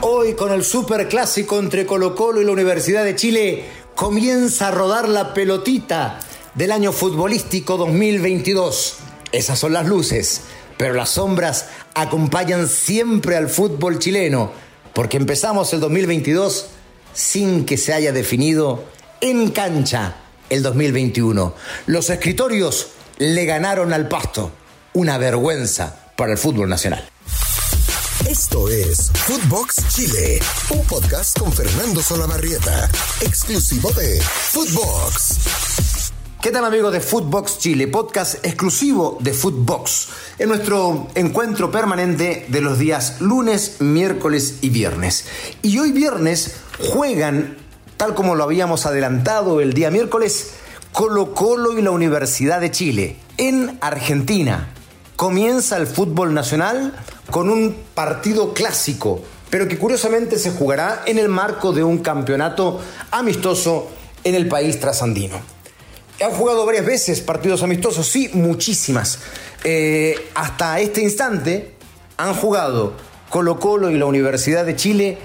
Hoy con el superclásico entre Colo Colo y la Universidad de Chile comienza a rodar la pelotita del año futbolístico 2022. Esas son las luces, pero las sombras acompañan siempre al fútbol chileno, porque empezamos el 2022 sin que se haya definido en cancha el 2021. Los escritorios le ganaron al pasto. Una vergüenza para el fútbol nacional. Esto es Footbox Chile, un podcast con Fernando Solabarrieta, exclusivo de Footbox. ¿Qué tal amigos de Footbox Chile? Podcast exclusivo de Footbox. En nuestro encuentro permanente de los días lunes, miércoles y viernes. Y hoy viernes juegan, tal como lo habíamos adelantado el día miércoles, Colo Colo y la Universidad de Chile, en Argentina. Comienza el fútbol nacional con un partido clásico, pero que curiosamente se jugará en el marco de un campeonato amistoso en el país trasandino. Han jugado varias veces partidos amistosos, sí, muchísimas. Eh, hasta este instante han jugado Colo Colo y la Universidad de Chile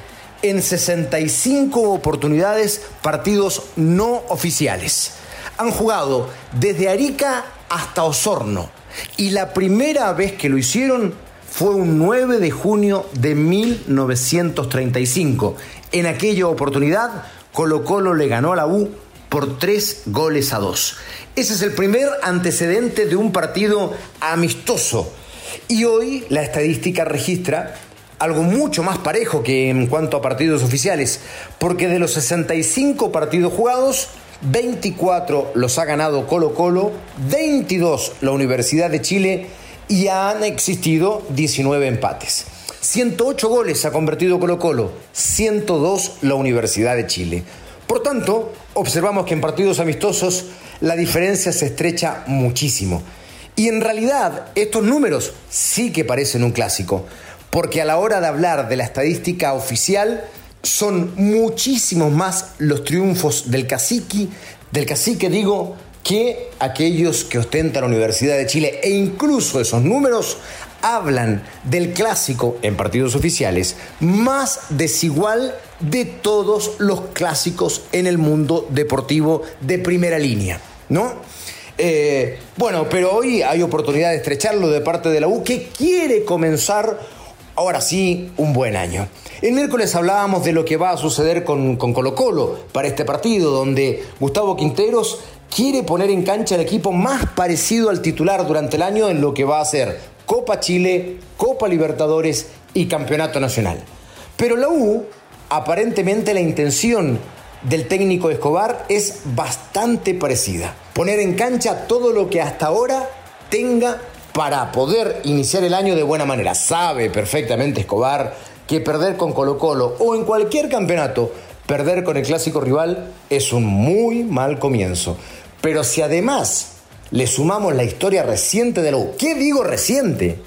en 65 oportunidades partidos no oficiales. Han jugado desde Arica hasta Osorno. Y la primera vez que lo hicieron fue un 9 de junio de 1935. En aquella oportunidad, Colo Colo le ganó a la U por tres goles a dos. Ese es el primer antecedente de un partido amistoso. Y hoy la estadística registra algo mucho más parejo que en cuanto a partidos oficiales, porque de los 65 partidos jugados, 24 los ha ganado Colo Colo, 22 la Universidad de Chile y han existido 19 empates. 108 goles ha convertido Colo Colo, 102 la Universidad de Chile. Por tanto, observamos que en partidos amistosos la diferencia se estrecha muchísimo. Y en realidad estos números sí que parecen un clásico, porque a la hora de hablar de la estadística oficial son muchísimos más los triunfos del cacique, del cacique digo, que aquellos que ostentan la Universidad de Chile e incluso esos números hablan del clásico en partidos oficiales más desigual de todos los clásicos en el mundo deportivo de primera línea, ¿no? Eh, bueno, pero hoy hay oportunidad de estrecharlo de parte de la U que quiere comenzar ahora sí un buen año. El miércoles hablábamos de lo que va a suceder con, con Colo Colo para este partido, donde Gustavo Quinteros quiere poner en cancha el equipo más parecido al titular durante el año en lo que va a ser Copa Chile, Copa Libertadores y Campeonato Nacional. Pero la U, aparentemente la intención del técnico Escobar es bastante parecida. Poner en cancha todo lo que hasta ahora tenga para poder iniciar el año de buena manera. Sabe perfectamente Escobar que perder con Colo Colo o en cualquier campeonato, perder con el clásico rival es un muy mal comienzo. Pero si además le sumamos la historia reciente de la U, ¿qué digo reciente?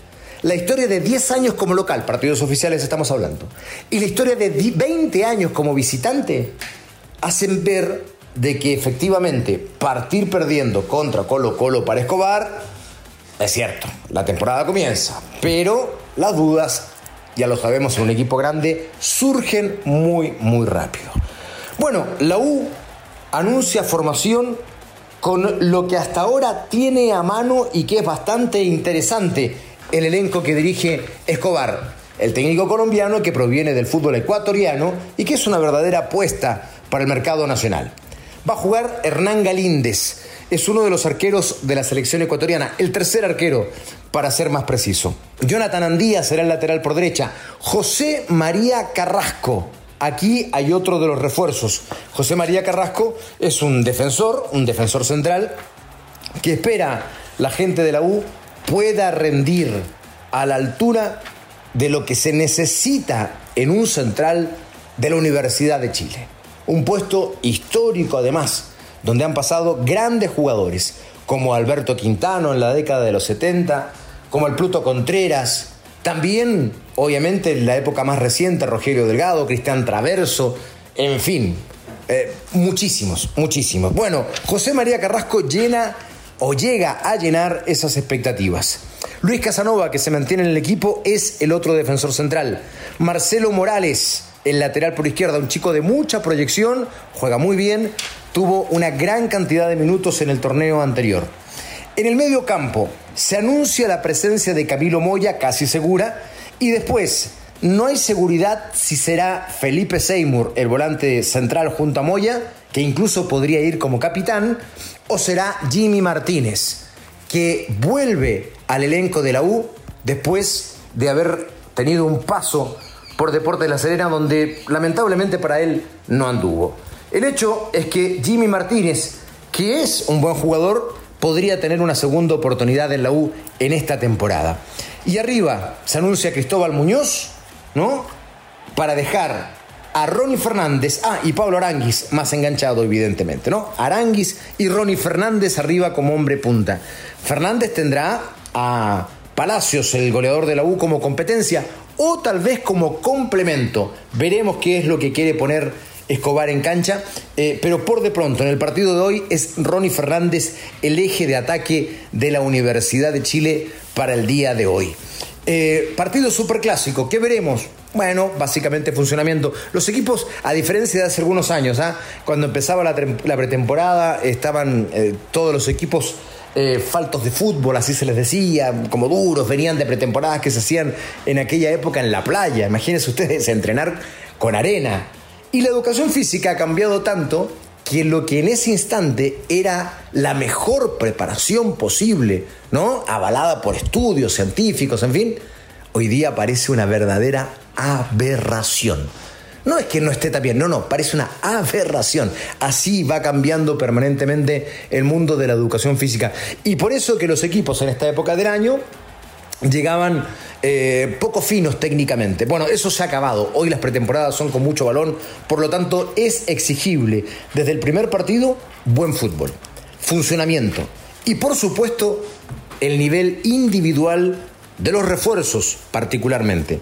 La historia de 10 años como local, partidos oficiales estamos hablando, y la historia de 20 años como visitante, hacen ver de que efectivamente partir perdiendo contra Colo Colo para Escobar, es cierto, la temporada comienza, pero las dudas, ya lo sabemos en un equipo grande, surgen muy, muy rápido. Bueno, la U anuncia formación con lo que hasta ahora tiene a mano y que es bastante interesante el elenco que dirige Escobar, el técnico colombiano que proviene del fútbol ecuatoriano y que es una verdadera apuesta para el mercado nacional. Va a jugar Hernán Galíndez, es uno de los arqueros de la selección ecuatoriana, el tercer arquero, para ser más preciso. Jonathan Andía será el lateral por derecha. José María Carrasco Aquí hay otro de los refuerzos. José María Carrasco es un defensor, un defensor central, que espera la gente de la U pueda rendir a la altura de lo que se necesita en un central de la Universidad de Chile. Un puesto histórico además, donde han pasado grandes jugadores, como Alberto Quintano en la década de los 70, como el Pluto Contreras, también, obviamente, en la época más reciente, Rogelio Delgado, Cristian Traverso, en fin, eh, muchísimos, muchísimos. Bueno, José María Carrasco llena o llega a llenar esas expectativas. Luis Casanova, que se mantiene en el equipo, es el otro defensor central. Marcelo Morales, el lateral por izquierda, un chico de mucha proyección, juega muy bien, tuvo una gran cantidad de minutos en el torneo anterior. En el medio campo se anuncia la presencia de Camilo Moya, casi segura, y después no hay seguridad si será Felipe Seymour, el volante central junto a Moya, que incluso podría ir como capitán, o será Jimmy Martínez, que vuelve al elenco de la U después de haber tenido un paso por Deporte de la Serena donde lamentablemente para él no anduvo. El hecho es que Jimmy Martínez, que es un buen jugador, podría tener una segunda oportunidad en la U en esta temporada. Y arriba se anuncia Cristóbal Muñoz, ¿no? Para dejar a Ronnie Fernández, ah, y Pablo Aranguis, más enganchado evidentemente, ¿no? Aranguis y Ronnie Fernández arriba como hombre punta. Fernández tendrá a Palacios, el goleador de la U, como competencia o tal vez como complemento. Veremos qué es lo que quiere poner Escobar en cancha, eh, pero por de pronto en el partido de hoy es Ronnie Fernández el eje de ataque de la Universidad de Chile para el día de hoy. Eh, partido superclásico, ¿qué veremos? Bueno, básicamente funcionamiento. Los equipos, a diferencia de hace algunos años, ¿ah? cuando empezaba la, pretemporada, estaban eh, todos los equipos eh, faltos de fútbol, así se les decía, como duros, venían de pretemporadas que se hacían en aquella época en la playa. Imagínense ustedes entrenar con arena. Y la educación física ha cambiado tanto que lo que en ese instante era la mejor preparación posible, ¿no? Avalada por estudios científicos, en fin, hoy día parece una verdadera aberración. No es que no esté tan bien, no, no, parece una aberración. Así va cambiando permanentemente el mundo de la educación física. Y por eso que los equipos en esta época del año llegaban eh, poco finos técnicamente. Bueno, eso se ha acabado. Hoy las pretemporadas son con mucho balón, por lo tanto es exigible desde el primer partido buen fútbol, funcionamiento y por supuesto el nivel individual de los refuerzos particularmente.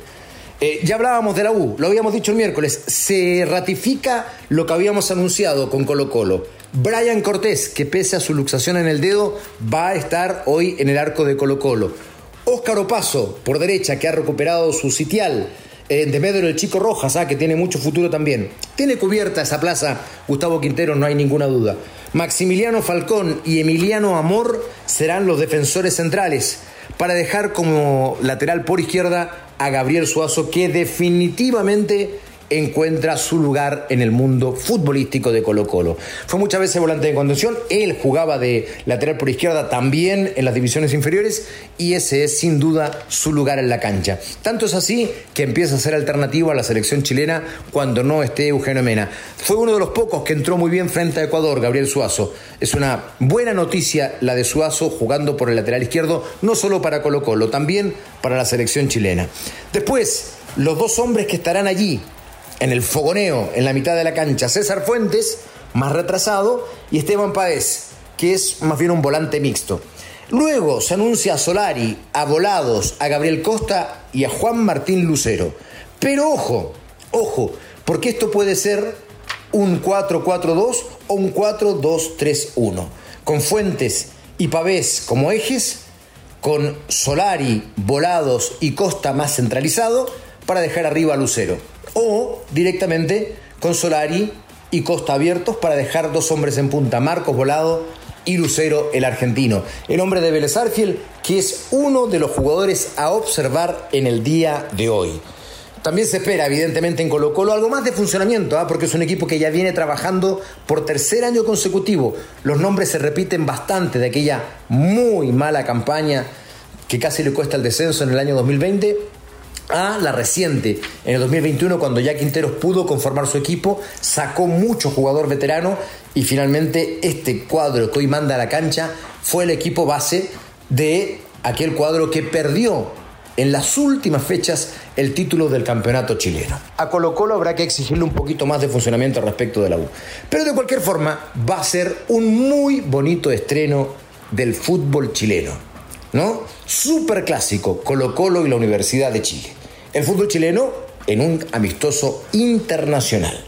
Eh, ya hablábamos de la U, lo habíamos dicho el miércoles, se ratifica lo que habíamos anunciado con Colo Colo. Brian Cortés, que pese a su luxación en el dedo, va a estar hoy en el arco de Colo Colo. Óscar Opaso, por derecha, que ha recuperado su sitial. Eh, de Medro el Chico Rojas, ah, que tiene mucho futuro también. Tiene cubierta esa plaza Gustavo Quintero, no hay ninguna duda. Maximiliano Falcón y Emiliano Amor serán los defensores centrales para dejar como lateral por izquierda a Gabriel Suazo, que definitivamente encuentra su lugar en el mundo futbolístico de Colo Colo. Fue muchas veces volante de contención, él jugaba de lateral por izquierda también en las divisiones inferiores y ese es sin duda su lugar en la cancha. Tanto es así que empieza a ser alternativo a la selección chilena cuando no esté Eugenio Mena. Fue uno de los pocos que entró muy bien frente a Ecuador, Gabriel Suazo. Es una buena noticia la de Suazo jugando por el lateral izquierdo, no solo para Colo Colo, también para la selección chilena. Después, los dos hombres que estarán allí en el fogoneo, en la mitad de la cancha, César Fuentes, más retrasado, y Esteban Paez, que es más bien un volante mixto. Luego se anuncia a Solari, a Volados, a Gabriel Costa y a Juan Martín Lucero. Pero ojo, ojo, porque esto puede ser un 4-4-2 o un 4-2-3-1, con Fuentes y Pavés como ejes, con Solari, Volados y Costa más centralizado, para dejar arriba a Lucero o directamente con Solari y Costa abiertos para dejar dos hombres en punta, Marcos Volado y Lucero el argentino. El hombre de Vélez que es uno de los jugadores a observar en el día de hoy. También se espera, evidentemente, en Colo Colo algo más de funcionamiento, ¿ah? porque es un equipo que ya viene trabajando por tercer año consecutivo. Los nombres se repiten bastante de aquella muy mala campaña que casi le cuesta el descenso en el año 2020 a la reciente, en el 2021, cuando ya Quinteros pudo conformar su equipo, sacó mucho jugador veterano y finalmente este cuadro que hoy manda a la cancha fue el equipo base de aquel cuadro que perdió en las últimas fechas el título del campeonato chileno. A Colo Colo habrá que exigirle un poquito más de funcionamiento respecto de la U. Pero de cualquier forma va a ser un muy bonito estreno del fútbol chileno. ¿No? Super clásico, Colo Colo y la Universidad de Chile. El fútbol chileno en un amistoso internacional.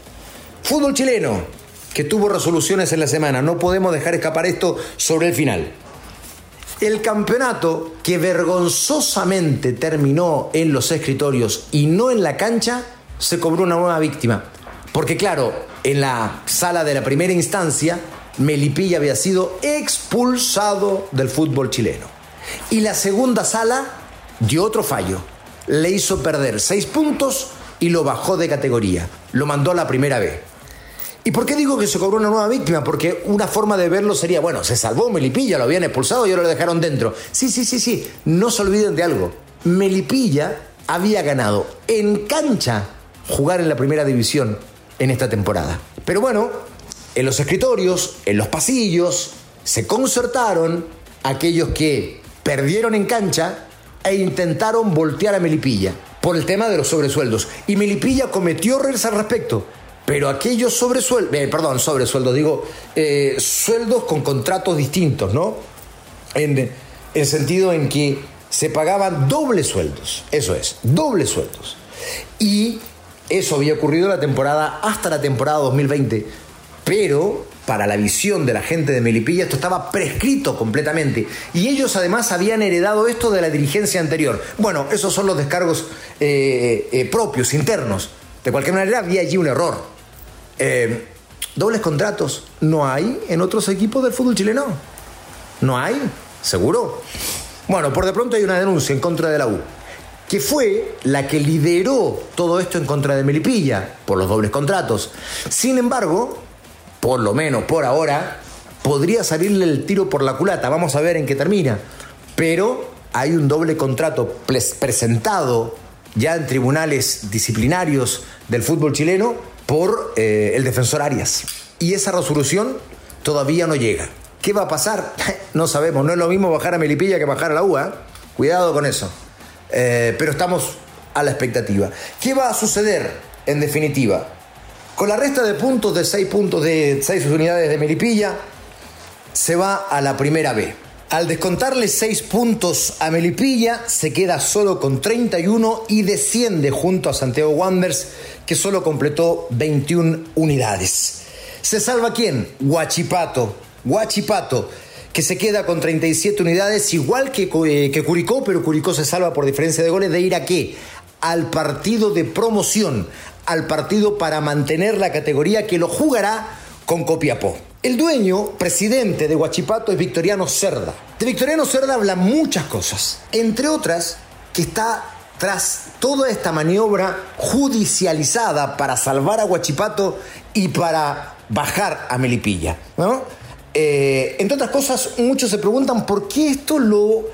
Fútbol chileno que tuvo resoluciones en la semana. No podemos dejar escapar esto sobre el final. El campeonato que vergonzosamente terminó en los escritorios y no en la cancha, se cobró una nueva víctima. Porque claro, en la sala de la primera instancia, Melipilla había sido expulsado del fútbol chileno. Y la segunda sala dio otro fallo. Le hizo perder seis puntos y lo bajó de categoría. Lo mandó a la primera vez. ¿Y por qué digo que se cobró una nueva víctima? Porque una forma de verlo sería, bueno, se salvó Melipilla, lo habían expulsado y ahora lo dejaron dentro. Sí, sí, sí, sí. No se olviden de algo. Melipilla había ganado en cancha jugar en la primera división en esta temporada. Pero bueno, en los escritorios, en los pasillos, se concertaron aquellos que perdieron en cancha e intentaron voltear a Melipilla por el tema de los sobresueldos. Y Melipilla cometió errores al respecto. Pero aquellos sobresueldos, eh, perdón, sobresueldos, digo, eh, sueldos con contratos distintos, ¿no? En el sentido en que se pagaban dobles sueldos, eso es, dobles sueldos. Y eso había ocurrido la temporada, hasta la temporada 2020. Pero para la visión de la gente de Melipilla esto estaba prescrito completamente. Y ellos además habían heredado esto de la dirigencia anterior. Bueno, esos son los descargos eh, propios, internos. De cualquier manera había allí un error. Eh, dobles contratos no hay en otros equipos del fútbol chileno. No hay, seguro. Bueno, por de pronto hay una denuncia en contra de la U, que fue la que lideró todo esto en contra de Melipilla por los dobles contratos. Sin embargo, por lo menos por ahora, podría salirle el tiro por la culata. Vamos a ver en qué termina. Pero hay un doble contrato presentado ya en tribunales disciplinarios del fútbol chileno por eh, el defensor Arias. Y esa resolución todavía no llega. ¿Qué va a pasar? no sabemos. No es lo mismo bajar a Melipilla que bajar a la UA. ¿eh? Cuidado con eso. Eh, pero estamos a la expectativa. ¿Qué va a suceder en definitiva? Con la resta de puntos de 6 puntos de 6 unidades de Melipilla, se va a la primera B. Al descontarle 6 puntos a Melipilla, se queda solo con 31 y desciende junto a Santiago Wanderers, que solo completó 21 unidades. ¿Se salva quién? Guachipato. Guachipato, que se queda con 37 unidades, igual que, eh, que Curicó, pero Curicó se salva por diferencia de goles de ir a qué? Al partido de promoción, al partido para mantener la categoría que lo jugará con Copiapó. El dueño, presidente de Huachipato, es Victoriano Cerda. De Victoriano Cerda habla muchas cosas, entre otras que está tras toda esta maniobra judicializada para salvar a Huachipato y para bajar a Melipilla. ¿no? Eh, entre otras cosas, muchos se preguntan por qué esto lo,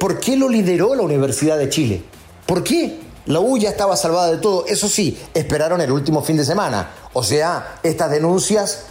por qué lo lideró la Universidad de Chile. ¿Por qué? La U ya estaba salvada de todo. Eso sí, esperaron el último fin de semana. O sea, estas denuncias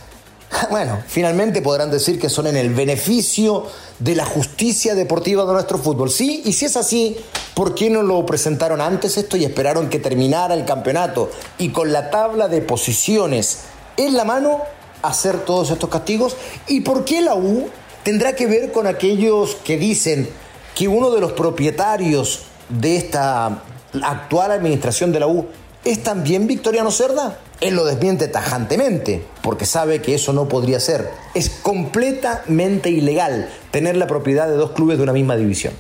Bueno, finalmente podrán decir que son en el beneficio de la justicia deportiva de nuestro fútbol. Sí, y si es así, ¿por qué no lo presentaron antes esto y esperaron que terminara el campeonato y con la tabla de posiciones en la mano hacer todos estos castigos? ¿Y por qué la U tendrá que ver con aquellos que dicen que uno de los propietarios de esta actual administración de la U es también Victoriano Cerda? Él lo desmiente tajantemente, porque sabe que eso no podría ser. Es completamente ilegal tener la propiedad de dos clubes de una misma división.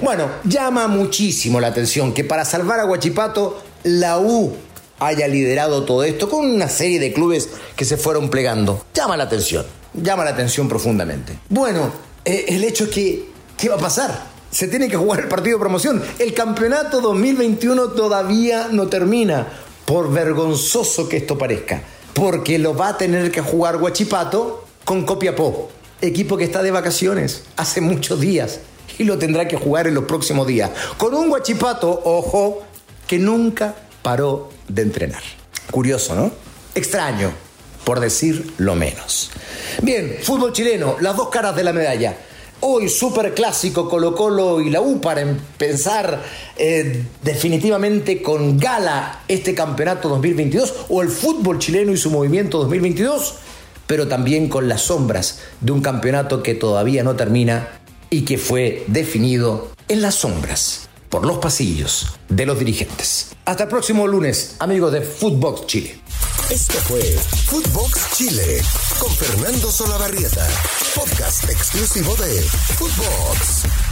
Bueno, llama muchísimo la atención que para salvar a Guachipato, la U haya liderado todo esto con una serie de clubes que se fueron plegando. Llama la atención, llama la atención profundamente. Bueno, eh, el hecho es que, ¿qué va a pasar? Se tiene que jugar el partido de promoción. El campeonato 2021 todavía no termina por vergonzoso que esto parezca, porque lo va a tener que jugar Guachipato con Copiapó, equipo que está de vacaciones hace muchos días y lo tendrá que jugar en los próximos días, con un Guachipato, ojo, que nunca paró de entrenar. Curioso, ¿no? Extraño, por decir lo menos. Bien, fútbol chileno, las dos caras de la medalla. Hoy super clásico Colo Colo y la U para pensar eh, definitivamente con gala este campeonato 2022 o el fútbol chileno y su movimiento 2022, pero también con las sombras de un campeonato que todavía no termina y que fue definido en las sombras por los pasillos de los dirigentes. Hasta el próximo lunes, amigos de Footbox Chile. Esto fue Footbox Chile con Fernando Solabarrieta, podcast exclusivo de Footbox.